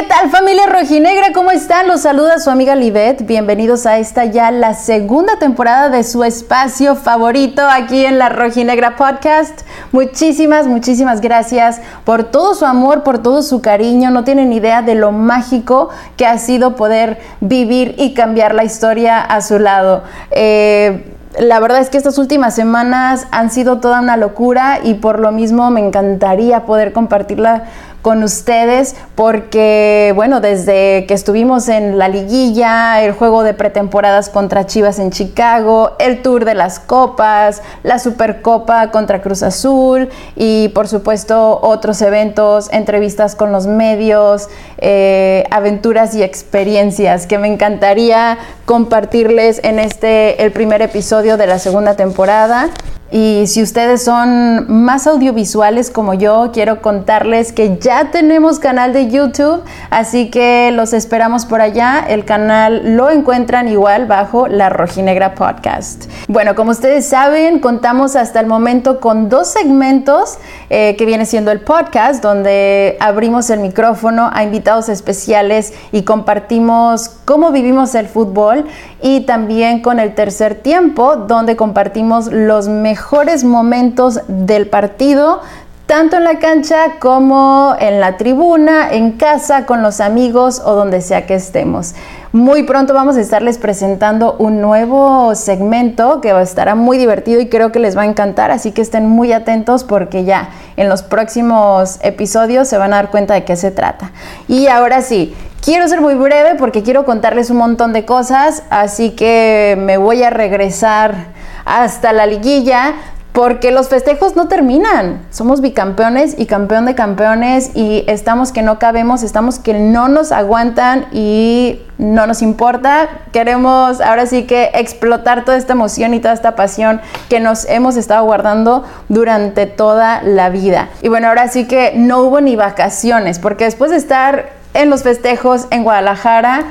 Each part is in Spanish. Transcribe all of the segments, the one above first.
¿Qué tal familia rojinegra? ¿Cómo están? Los saluda su amiga Livet. Bienvenidos a esta ya la segunda temporada de su espacio favorito aquí en la Rojinegra Podcast. Muchísimas, muchísimas gracias por todo su amor, por todo su cariño. No tienen idea de lo mágico que ha sido poder vivir y cambiar la historia a su lado. Eh, la verdad es que estas últimas semanas han sido toda una locura y por lo mismo me encantaría poder compartirla con ustedes porque, bueno, desde que estuvimos en la liguilla, el juego de pretemporadas contra Chivas en Chicago, el tour de las copas, la Supercopa contra Cruz Azul y, por supuesto, otros eventos, entrevistas con los medios, eh, aventuras y experiencias que me encantaría compartirles en este, el primer episodio de la segunda temporada. Y si ustedes son más audiovisuales como yo, quiero contarles que ya tenemos canal de YouTube, así que los esperamos por allá. El canal lo encuentran igual bajo La Rojinegra Podcast. Bueno, como ustedes saben, contamos hasta el momento con dos segmentos eh, que viene siendo el podcast, donde abrimos el micrófono a invitados especiales y compartimos cómo vivimos el fútbol y también con el tercer tiempo, donde compartimos los mejores momentos del partido, tanto en la cancha como en la tribuna, en casa, con los amigos o donde sea que estemos. Muy pronto vamos a estarles presentando un nuevo segmento que estará muy divertido y creo que les va a encantar, así que estén muy atentos porque ya en los próximos episodios se van a dar cuenta de qué se trata. Y ahora sí, quiero ser muy breve porque quiero contarles un montón de cosas, así que me voy a regresar hasta la liguilla, porque los festejos no terminan. Somos bicampeones y campeón de campeones y estamos que no cabemos, estamos que no nos aguantan y no nos importa. Queremos ahora sí que explotar toda esta emoción y toda esta pasión que nos hemos estado guardando durante toda la vida. Y bueno, ahora sí que no hubo ni vacaciones, porque después de estar en los festejos en Guadalajara,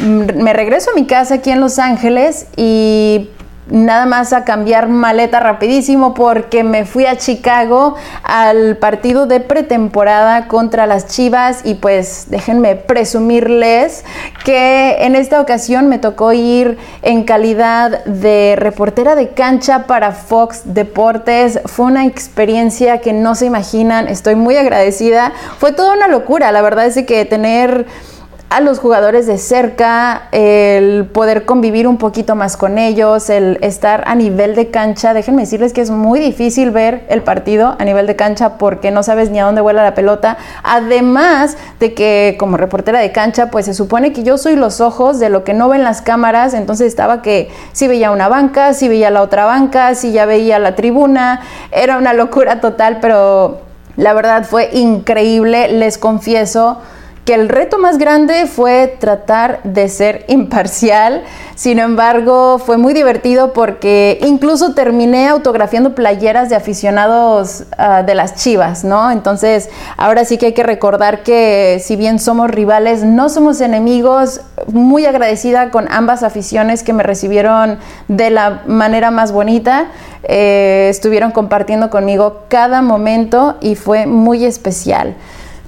mm, me regreso a mi casa aquí en Los Ángeles y nada más a cambiar maleta rapidísimo porque me fui a Chicago al partido de pretemporada contra las Chivas y pues déjenme presumirles que en esta ocasión me tocó ir en calidad de reportera de cancha para Fox Deportes. Fue una experiencia que no se imaginan, estoy muy agradecida. Fue toda una locura, la verdad es que tener a los jugadores de cerca, el poder convivir un poquito más con ellos, el estar a nivel de cancha. Déjenme decirles que es muy difícil ver el partido a nivel de cancha porque no sabes ni a dónde vuela la pelota. Además de que como reportera de cancha, pues se supone que yo soy los ojos de lo que no ven las cámaras, entonces estaba que si veía una banca, si veía la otra banca, si ya veía la tribuna, era una locura total, pero la verdad fue increíble, les confieso el reto más grande fue tratar de ser imparcial. Sin embargo, fue muy divertido porque incluso terminé autografiando playeras de aficionados ah, de las Chivas, ¿no? Entonces, ahora sí que hay que recordar que si bien somos rivales, no somos enemigos. Muy agradecida con ambas aficiones que me recibieron de la manera más bonita. Eh, estuvieron compartiendo conmigo cada momento y fue muy especial.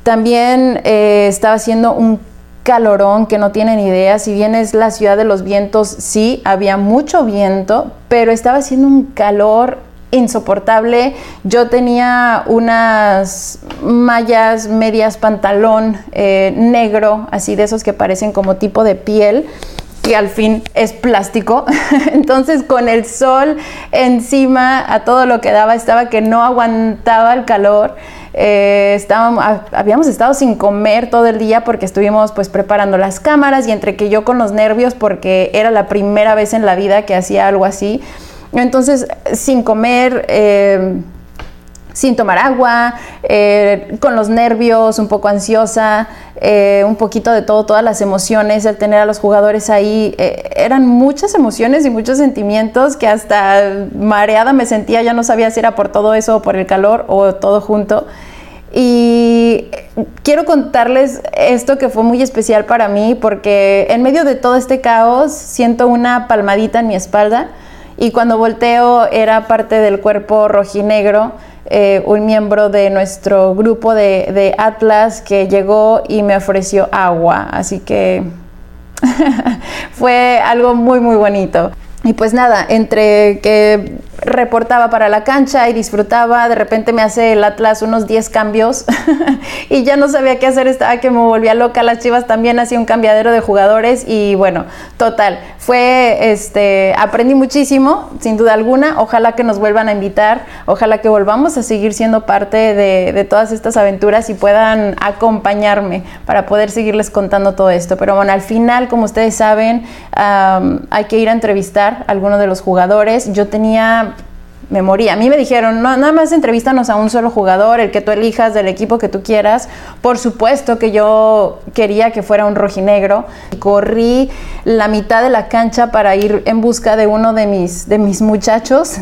También eh, estaba haciendo un calorón que no tienen idea. Si bien es la ciudad de los vientos, sí, había mucho viento, pero estaba haciendo un calor insoportable. Yo tenía unas mallas, medias, pantalón eh, negro, así de esos que parecen como tipo de piel que al fin es plástico. Entonces con el sol encima a todo lo que daba estaba que no aguantaba el calor. Eh, estábamos, habíamos estado sin comer todo el día porque estuvimos pues preparando las cámaras y entre que yo con los nervios porque era la primera vez en la vida que hacía algo así. Entonces sin comer... Eh, sin tomar agua, eh, con los nervios, un poco ansiosa, un poquito de todo, todas las emociones, el tener a los jugadores ahí, eran muchas emociones y muchos sentimientos que hasta mareada me sentía, ya no sabía si era por todo eso o por el calor o todo junto. Y quiero contarles esto que fue muy especial para mí porque en medio de todo este caos siento una palmadita en mi espalda y cuando volteo era parte del cuerpo rojinegro, eh, un miembro de nuestro grupo de, de Atlas que llegó y me ofreció agua. Así que fue algo muy, muy bonito. Y pues nada, entre que reportaba para la cancha y disfrutaba, de repente me hace el Atlas unos 10 cambios y ya no sabía qué hacer, estaba que me volvía loca, las Chivas también hacía un cambiadero de jugadores y bueno, total, fue, este, aprendí muchísimo, sin duda alguna, ojalá que nos vuelvan a invitar, ojalá que volvamos a seguir siendo parte de, todas estas aventuras y puedan acompañarme para poder seguirles contando todo esto, pero bueno, al final, como ustedes saben, hay que ir a entrevistar a alguno de los jugadores, yo tenía me. A mí me dijeron, no, nada más entrevístanos a un solo jugador, el que tú elijas del equipo que tú quieras. Por supuesto que yo quería que fuera un rojinegro. Corrí la mitad de la cancha para ir en busca de uno de mis, de mis muchachos.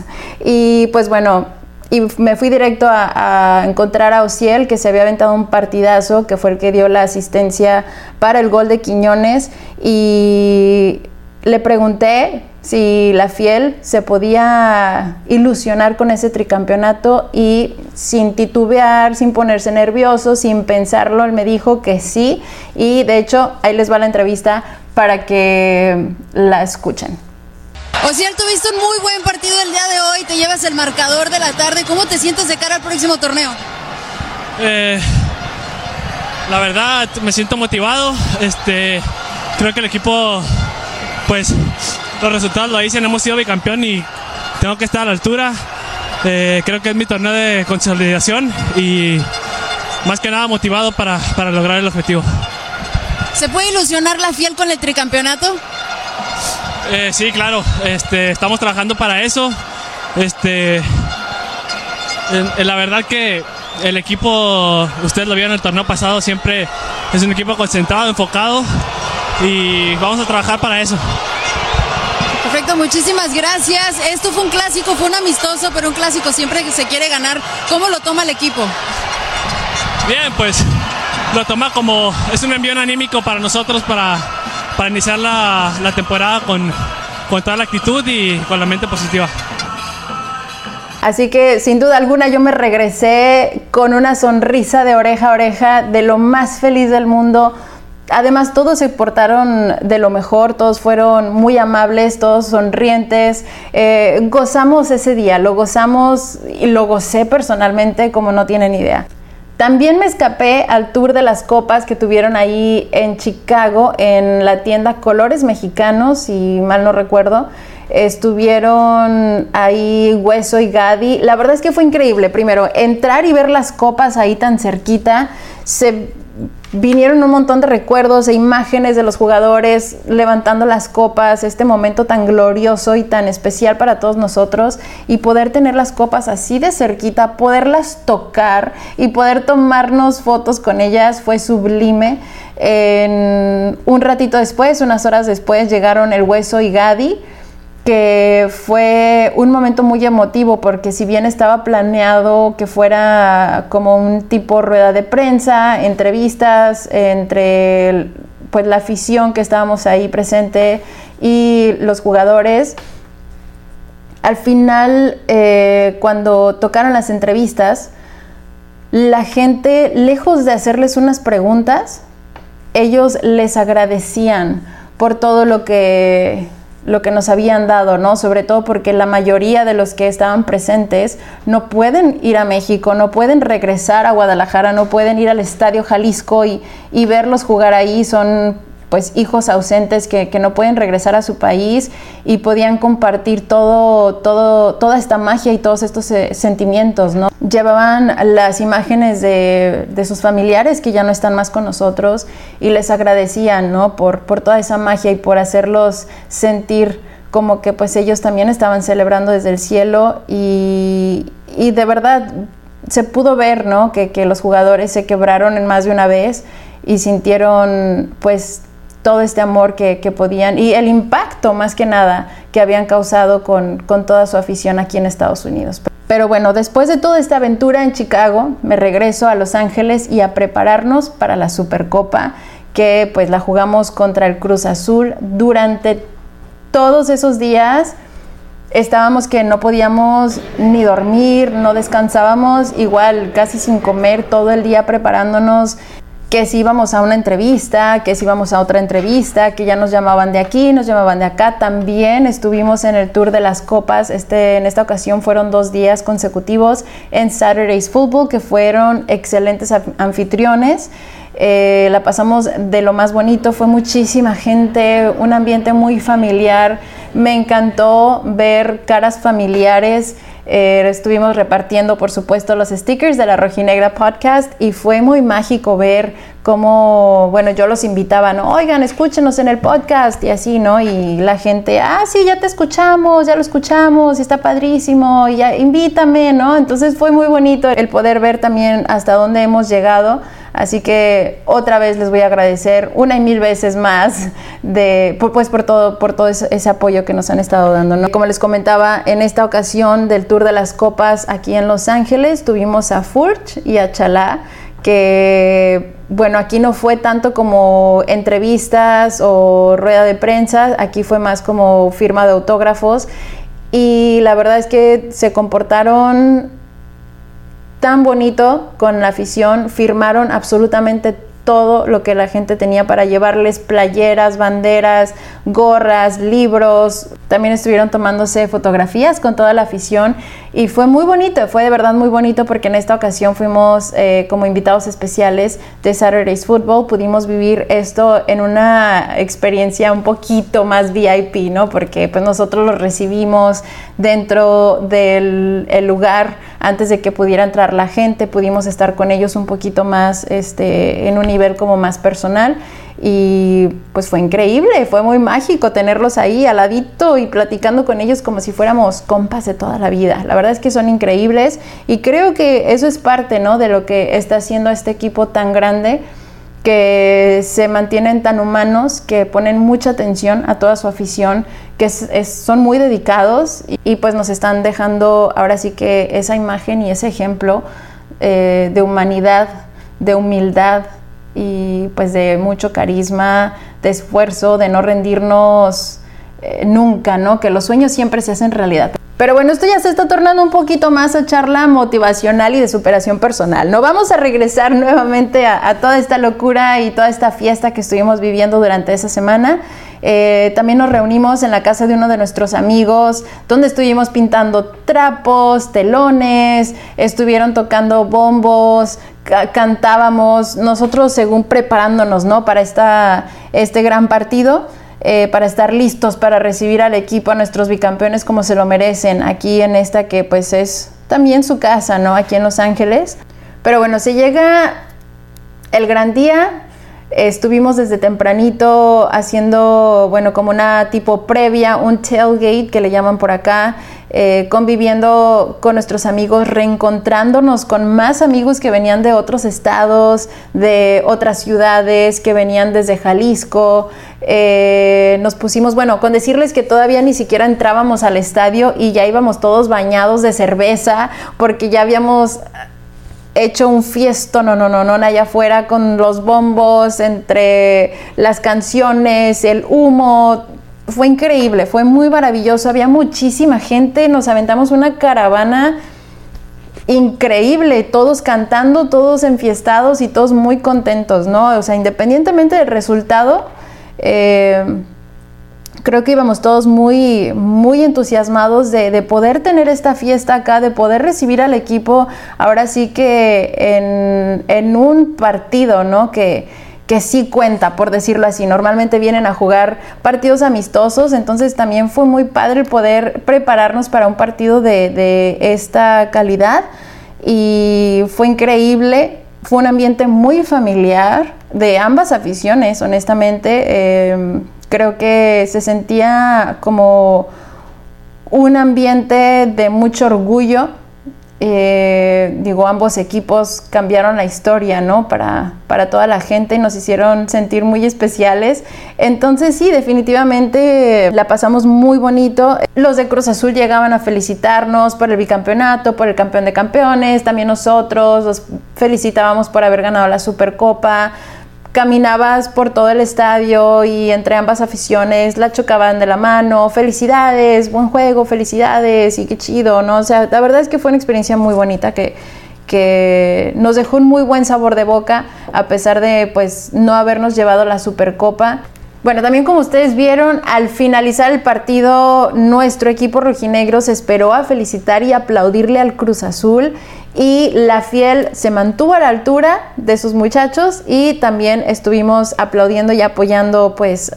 Y pues bueno, y me fui directo a, a, encontrar a Ociel, que se había aventado un partidazo, que fue el que dio la asistencia para el gol de Quiñones. Y le pregunté si la fiel se podía ilusionar con ese tricampeonato y sin titubear, sin ponerse nervioso, sin pensarlo, él me dijo que sí y de hecho ahí les va la entrevista para que la escuchen. Ociel, tuviste un muy buen partido el día de hoy, te llevas el marcador de la tarde, ¿cómo te sientes de cara al próximo torneo? Eh, la verdad me siento motivado, este, creo que el equipo pues los resultados lo dicen, hemos sido bicampeón y tengo que estar a la altura. Eh, creo que es mi torneo de consolidación y más que nada motivado para, para lograr el objetivo. ¿Se puede ilusionar la fiel con el tricampeonato? Eh, sí, claro, este, estamos trabajando para eso. Este, la verdad que el equipo, ustedes lo vieron en el torneo pasado, siempre es un equipo concentrado, enfocado y vamos a trabajar para eso. Muchísimas gracias. Esto fue un clásico, fue un amistoso, pero un clásico siempre que se quiere ganar. ¿Cómo lo toma el equipo? Bien, pues lo toma como es un envío anímico para nosotros para, para iniciar la, la temporada con, con toda la actitud y con la mente positiva. Así que sin duda alguna yo me regresé con una sonrisa de oreja a oreja, de lo más feliz del mundo. Además, todos se portaron de lo mejor, todos fueron muy amables, todos sonrientes. Eh, gozamos ese día, lo gozamos y lo gocé personalmente como no tienen idea. También me escapé al tour de las copas que tuvieron ahí en Chicago, en la tienda Colores Mexicanos, si mal no recuerdo. Estuvieron ahí Hueso y Gadi. La verdad es que fue increíble. Primero, entrar y ver las copas ahí tan cerquita. Se vinieron un montón de recuerdos e imágenes de los jugadores levantando las copas, este momento tan glorioso y tan especial para todos nosotros y poder tener las copas así de cerquita, poderlas tocar y poder tomarnos fotos con ellas fue sublime. En un ratito después, unas horas después, llegaron el Hueso y Gadi que fue un momento muy emotivo porque si bien estaba planeado que fuera como un tipo rueda de prensa, entrevistas entre pues la afición que estábamos ahí presente y los jugadores, al final eh, cuando tocaron las entrevistas, la gente, lejos de hacerles unas preguntas, ellos les agradecían por todo lo que lo que nos habían dado, ¿no? Sobre todo porque la mayoría de los que estaban presentes no pueden ir a México, no pueden regresar a Guadalajara, no pueden ir al Estadio Jalisco y, y verlos jugar ahí, son pues hijos ausentes que, que, no pueden regresar a su país y podían compartir todo, todo, toda esta magia y todos estos eh, sentimientos, ¿no? Llevaban las imágenes de, de, sus familiares que ya no están más con nosotros y les agradecían, ¿no? Por, por toda esa magia y por hacerlos sentir como que pues ellos también estaban celebrando desde el cielo y, y de verdad se pudo ver, ¿no? Que, que los jugadores se quebraron en más de una vez y sintieron pues todo este amor que, que, podían y el impacto más que nada que habían causado con, con, toda su afición aquí en Estados Unidos. Pero bueno, después de toda esta aventura en Chicago, me regreso a Los Ángeles y a prepararnos para la Supercopa, que pues la jugamos contra el Cruz Azul. Durante todos esos días estábamos que no podíamos ni dormir, no descansábamos, igual casi sin comer todo el día preparándonos que si íbamos a una entrevista, que si íbamos a otra entrevista, que ya nos llamaban de aquí, nos llamaban de acá. También estuvimos en el Tour de las Copas. Este, en esta ocasión fueron dos días consecutivos en Saturday's Football, que fueron excelentes anfitriones. Eh, la pasamos de lo más bonito, fue muchísima gente, un ambiente muy familiar. Me encantó ver caras familiares. Eh, estuvimos repartiendo, por supuesto, los stickers de la Rojinegra Podcast y fue muy mágico ver cómo, bueno, yo los invitaba. Oigan, escúchenos en el podcast y así, ¿no? Y la gente, ah, sí, ya te escuchamos, ya lo escuchamos, está padrísimo, y ya invítame, ¿no? Entonces fue muy bonito el poder ver también hasta dónde hemos llegado. Así que otra vez les voy a agradecer una y mil veces más de, pues por todo, por todo ese, apoyo que nos han estado dando. ¿no? Como les comentaba, en esta ocasión del Tour de las Copas aquí en Los Ángeles tuvimos a Furch y a Chalá que bueno, aquí no fue tanto como entrevistas o rueda de prensa, aquí fue más como firma de autógrafos y la verdad es que se comportaron tan bonito con la afición, firmaron absolutamente todo lo que la gente tenía para llevarles playeras, banderas, gorras, libros. También estuvieron tomándose fotografías con toda la afición y fue muy bonito, fue de verdad muy bonito porque en esta ocasión fuimos eh, como invitados especiales de Saturday's Football. Pudimos vivir esto en una experiencia un poquito más VIP, ¿no? Porque pues nosotros los recibimos dentro del lugar antes de que pudiera entrar la gente, pudimos estar con ellos un poquito más este, en un nivel como más personal y pues fue increíble, fue muy mágico tenerlos ahí al ladito y platicando con ellos como si fuéramos compas de toda la vida. La verdad es que son increíbles y creo que eso es parte ¿no? de lo que está haciendo este equipo tan grande que se mantienen tan humanos, que ponen mucha atención a toda su afición, que son muy dedicados y, pues nos están dejando ahora sí que esa imagen y ese ejemplo eh, de humanidad, de humildad, y pues de mucho carisma, de esfuerzo, de no rendirnos eh, nunca, ¿no? Que los sueños siempre se hacen realidad. Pero bueno, esto ya se está tornando un poquito más a charla motivacional y de superación personal. No vamos a regresar nuevamente a, toda esta locura y toda esta fiesta que estuvimos viviendo durante esa semana. Eh, también nos reunimos en la casa de uno de nuestros amigos, donde estuvimos pintando trapos, telones, estuvieron tocando bombos, cantábamos, nosotros según preparándonos, ¿no? Para esta, este gran partido. Eh, para estar listos para recibir al equipo, a nuestros bicampeones como se lo merecen, aquí en esta que pues es también su casa, ¿no? Aquí en Los Ángeles. Pero bueno, se llega el gran día, Estuvimos desde tempranito haciendo, bueno, como una tipo previa, un tailgate que le llaman por acá, eh, conviviendo con nuestros amigos, reencontrándonos con más amigos que venían de otros estados, de otras ciudades, que venían desde Jalisco. Eh, nos pusimos, bueno, con decirles que todavía ni siquiera entrábamos al estadio y ya íbamos todos bañados de cerveza porque ya habíamos hecho un fiesto, no, no, no, no, allá afuera con los bombos, entre las canciones, el humo. Fue increíble, fue muy maravilloso, había muchísima gente, nos aventamos una caravana increíble, todos cantando, todos enfiestados y todos muy contentos, ¿no? O sea, independientemente del resultado, eh, creo que íbamos todos muy, muy entusiasmados de, poder tener esta fiesta acá, de poder recibir al equipo ahora sí que en, un partido, ¿no? Que, que sí cuenta, por decirlo así. Normalmente vienen a jugar partidos amistosos, entonces también fue muy padre poder prepararnos para un partido de, esta calidad y fue increíble. Fue un ambiente muy familiar de ambas aficiones, honestamente. Eh, Creo que se sentía como un ambiente de mucho orgullo eh, digo, ambos equipos cambiaron la historia, ¿no? Para, para toda la gente y nos hicieron sentir muy especiales. Entonces sí, definitivamente la pasamos muy bonito. Los de Cruz Azul llegaban a felicitarnos por el bicampeonato, por el campeón de campeones, también nosotros los felicitábamos por haber ganado la Supercopa caminabas por todo el estadio y entre ambas aficiones la chocaban de la mano, felicidades, buen juego, felicidades y qué chido, ¿no? O sea, la verdad es que fue una experiencia muy bonita que, que nos dejó un muy buen sabor de boca a pesar de pues no habernos llevado la Supercopa. Bueno, también como ustedes vieron, al finalizar el partido, nuestro equipo rojinegro se esperó a felicitar y aplaudirle al Cruz Azul y la fiel se mantuvo a la altura de sus muchachos y también estuvimos aplaudiendo y apoyando pues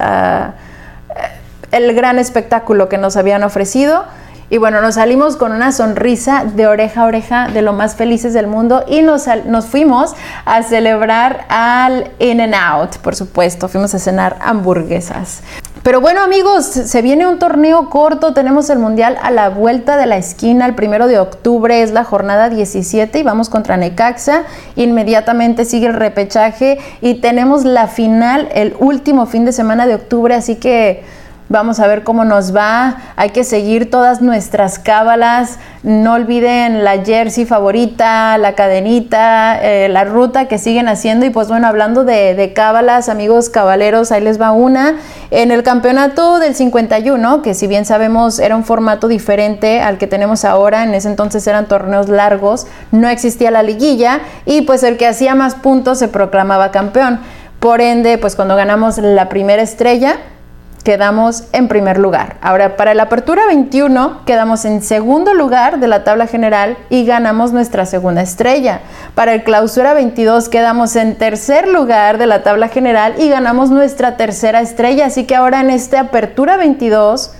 el gran espectáculo que nos habían ofrecido. Y bueno, nos salimos con una sonrisa de oreja a oreja de lo más felices del mundo y nos, nos fuimos a celebrar al In and Out, por supuesto. Fuimos a cenar hamburguesas. Pero bueno amigos, se viene un torneo corto, tenemos el Mundial a la vuelta de la esquina, el primero de octubre es la jornada 17 y vamos contra Necaxa, inmediatamente sigue el repechaje y tenemos la final el último fin de semana de octubre, así que Vamos a ver cómo nos va. Hay que seguir todas nuestras cábalas. No olviden la jersey favorita, la cadenita, eh, la ruta que siguen haciendo. Y pues bueno, hablando de, de cábalas, amigos cabaleros, ahí les va una. En el campeonato del 51, que si bien sabemos era un formato diferente al que tenemos ahora, en ese entonces eran torneos largos, no existía la liguilla y pues el que hacía más puntos se proclamaba campeón. Por ende, pues cuando ganamos la primera estrella, quedamos en primer lugar. Ahora, para la apertura 21 quedamos en segundo lugar de la tabla general y ganamos nuestra segunda estrella. Para el clausura 22 quedamos en tercer lugar de la tabla general y ganamos nuestra tercera estrella. Así que ahora en esta apertura 22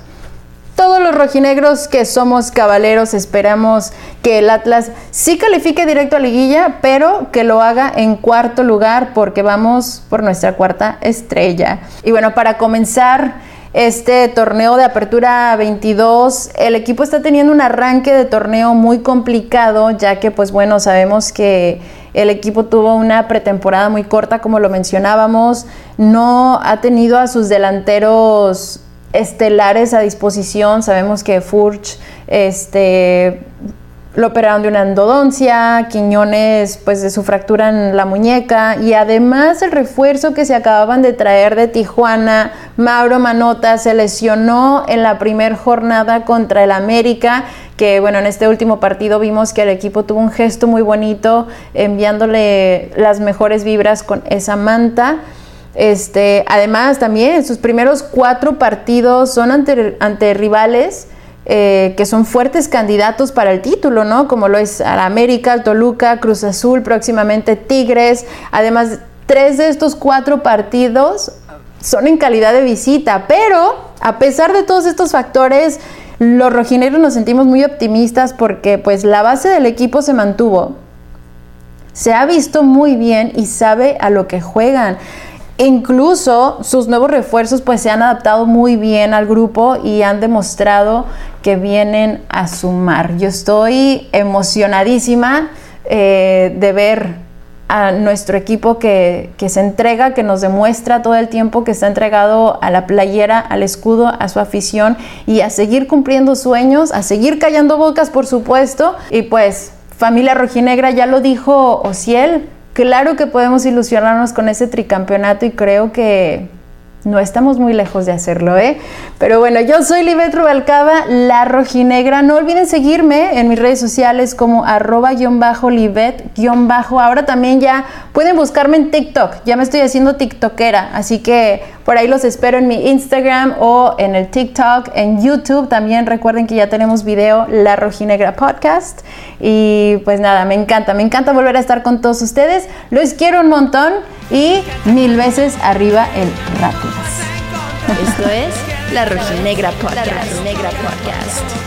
todos los rojinegros que somos cabaleros esperamos que el Atlas sí califique directo a liguilla, pero que lo haga en cuarto lugar porque vamos por nuestra cuarta estrella. Y bueno, para comenzar este torneo de apertura 22, el equipo está teniendo un arranque de torneo muy complicado, ya que pues bueno, sabemos que el equipo tuvo una pretemporada muy corta, como lo mencionábamos, no ha tenido a sus delanteros estelares a disposición. Sabemos que Furch este, lo operaron de una endodoncia, Quiñones pues de su fractura en la muñeca y además el refuerzo que se acababan de traer de Tijuana, Mauro Manota se lesionó en la primera jornada contra el América que bueno, en este último partido vimos que el equipo tuvo un gesto muy bonito enviándole las mejores vibras con esa manta. Este, además, también sus primeros cuatro partidos son ante, rivales eh, que son fuertes candidatos para el título, ¿no? Como lo es América, Toluca, Cruz Azul, próximamente Tigres. Además, tres de estos cuatro partidos son en calidad de visita, pero a pesar de todos estos factores, los rojineros nos sentimos muy optimistas porque pues la base del equipo se mantuvo. Se ha visto muy bien y sabe a lo que juegan. Incluso sus nuevos refuerzos pues se han adaptado muy bien al grupo y han demostrado que vienen a sumar. Yo estoy emocionadísima eh, de ver a nuestro equipo que, que, se entrega, que nos demuestra todo el tiempo que está entregado a la playera, al escudo, a su afición y a seguir cumpliendo sueños, a seguir callando bocas, por supuesto. Y pues, familia rojinegra, ya lo dijo Ociel, Claro que podemos ilusionarnos con ese tricampeonato y creo que no estamos muy lejos de hacerlo, ¿eh? Pero bueno, yo soy Libet Rubalcaba, la rojinegra. No olviden seguirme en mis redes sociales como arroba-libet-bajo. Ahora también ya pueden buscarme en TikTok. Ya me estoy haciendo tiktokera, así que por ahí los espero en mi Instagram o en el TikTok, en YouTube. También recuerden que ya tenemos video La Rojinegra Podcast. Y pues nada, me encanta, me encanta volver a estar con todos ustedes. Los quiero un montón y mil veces arriba el rápido. Esto es La Rojinegra Podcast. La Rojinegra Podcast.